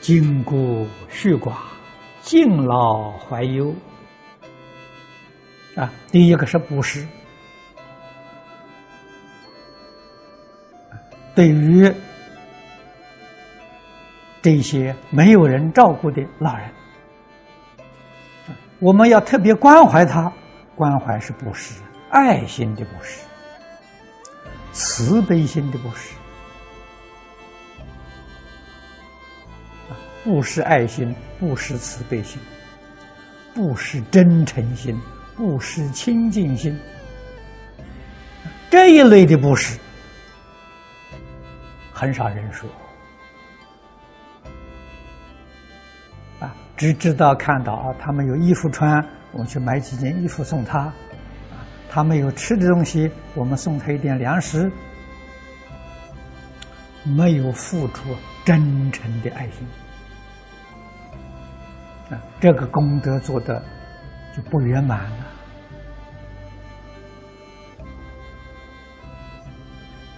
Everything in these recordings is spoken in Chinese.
筋骨续寡，敬老怀忧。啊，第一个是布施，对于这些没有人照顾的老人，我们要特别关怀他。关怀是布施，爱心的布施，慈悲心的布施。不失爱心，不失慈悲心，不失真诚心，不失清净心，这一类的布施很少人说。啊，只知道看到啊，他们有衣服穿，我去买几件衣服送他；啊，他们有吃的东西，我们送他一点粮食，没有付出真诚的爱心。啊，这个功德做的就不圆满了，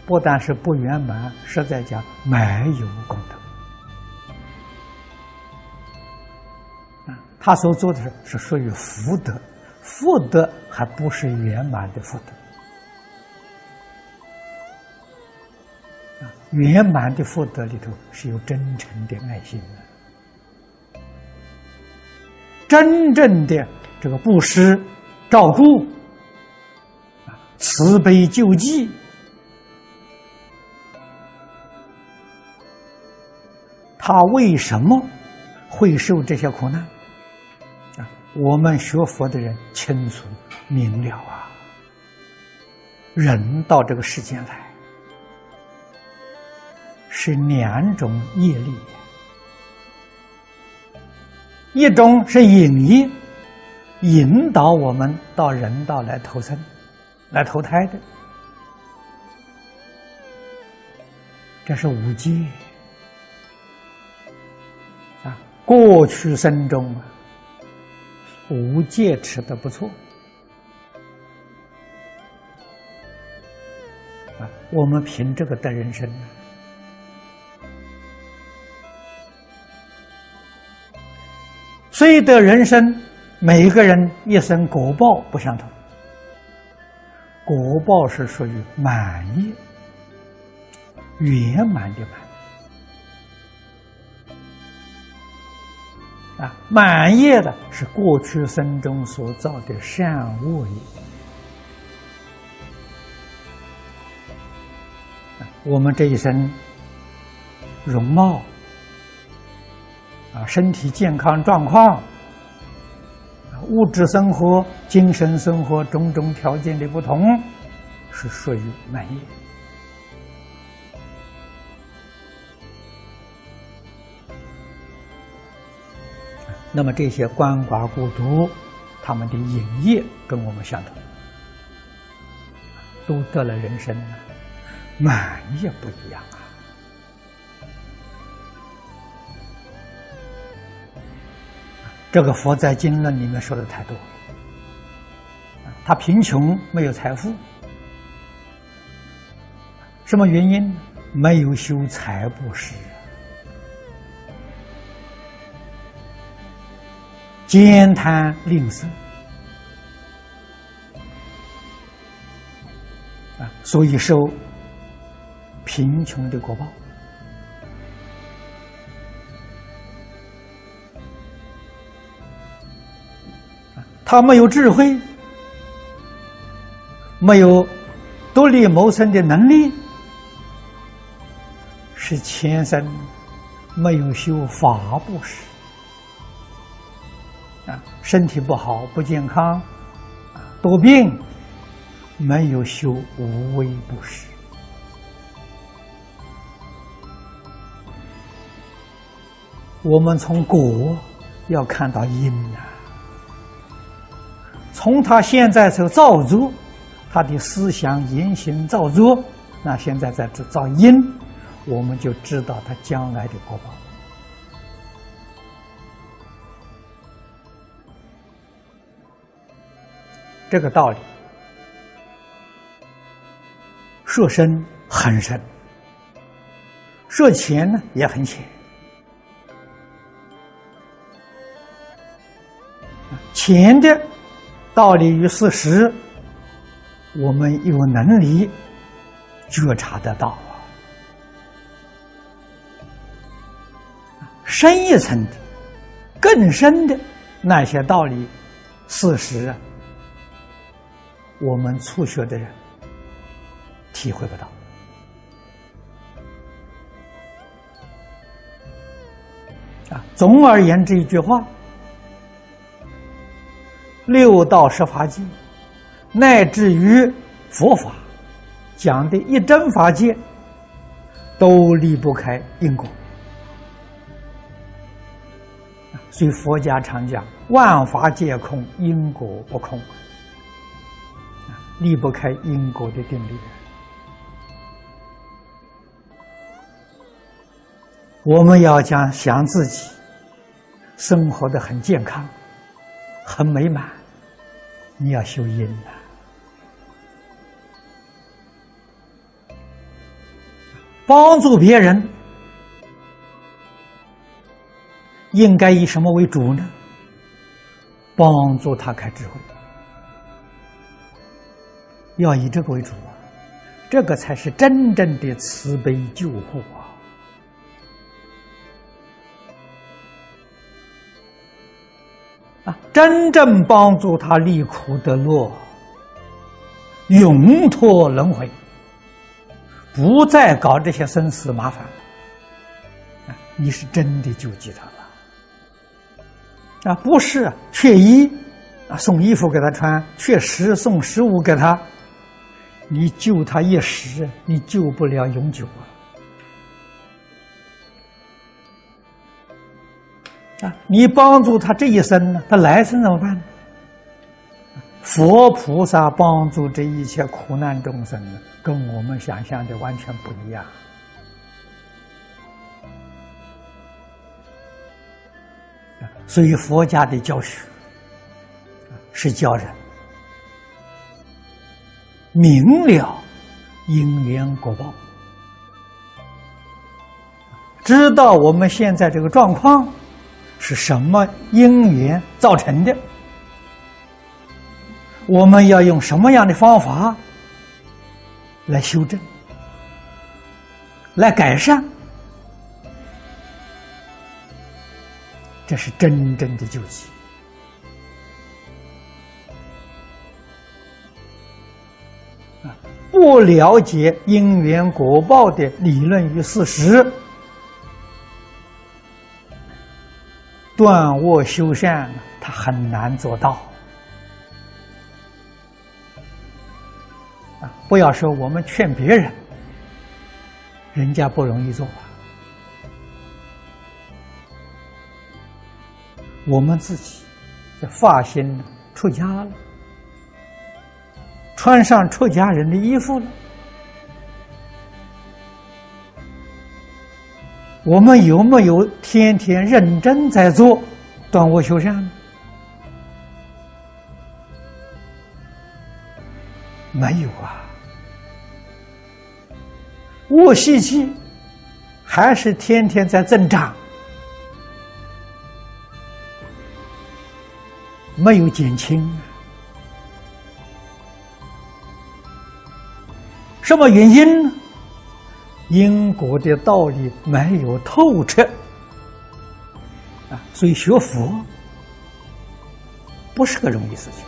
不但是不圆满，实在讲没有功德。啊，他所做的是是属于福德，福德还不是圆满的福德。圆满的福德里头是有真诚的爱心的。真正的这个布施、照顾、啊慈悲救济，他为什么会受这些苦难？啊，我们学佛的人清楚明了啊。人到这个世间来，是两种业力。一种是引业，引导我们到人道来投生、来投胎的，这是五戒啊。过去生中啊，五戒持的不错啊，我们凭这个得人生呢。虽得人生，每一个人一生果报不相同。果报是属于满意、圆满的满。啊，满业的是过去生中所造的善恶业。我们这一生容貌。啊，身体健康状况，啊物质生活、精神生活种种条件的不同，是属于满意。那么这些鳏寡孤独，他们的影业跟我们相同，都得了人生，满意不一样啊。这个佛在经论里面说的太多，他贫穷没有财富，什么原因？没有修财布施，兼贪吝啬啊，所以受贫穷的果报。他没有智慧，没有独立谋生的能力，是前生没有修法布施啊，身体不好不健康啊，多病，没有修无为布施。我们从果要看到因啊。从他现在所造作，他的思想言行造作，那现在在这造因，我们就知道他将来的果报。这个道理，说深很深，说浅呢也很浅。浅的道理与事实，我们有能力觉察得到啊。深一层的、更深的那些道理、事实啊，我们初学的人体会不到。啊，总而言之一句话，六道十法界，乃至于佛法讲的一真法界，都离不开因果。所以佛家常讲“万法皆空，因果不空”，离不开因果的定律。我们要讲想自己生活的很健康、很美满，你要修因呐。帮助别人。应该以什么为主呢？帮助他开智慧，要以这个为主啊！这个才是真正的慈悲救护啊！啊，真正帮助他离苦得乐，永脱轮回，不再搞这些生死麻烦。啊，你是真的救济他了。啊，不是缺衣啊，送衣服给他穿；缺食，送食物给他。你救他一时，你救不了永久啊！啊，你帮助他这一生呢，他来生怎么办呢？佛菩萨帮助这一切苦难众生呢，跟我们想象的完全不一样。所以，佛家的教学是教人明了因缘果报，知道我们现在这个状况是什么因缘造成的，我们要用什么样的方法来修正、来改善。这是真正的救济啊！不了解因缘果报的理论与事实，断恶修善，他很难做到啊！不要说我们劝别人，人家不容易做。我们自己的发心出家了，穿上出家人的衣服了，我们有没有天天认真在做断恶修善？没有啊，卧习气还是天天在增长。没有减轻，什么原因呢？因果的道理没有透彻啊，所以学佛不是个容易事情。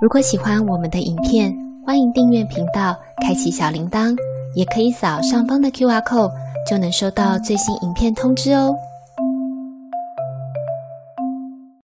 如果喜欢我们的影片，欢迎订阅频道，开启小铃铛，也可以扫上方的 Q R code，就能收到最新影片通知哦。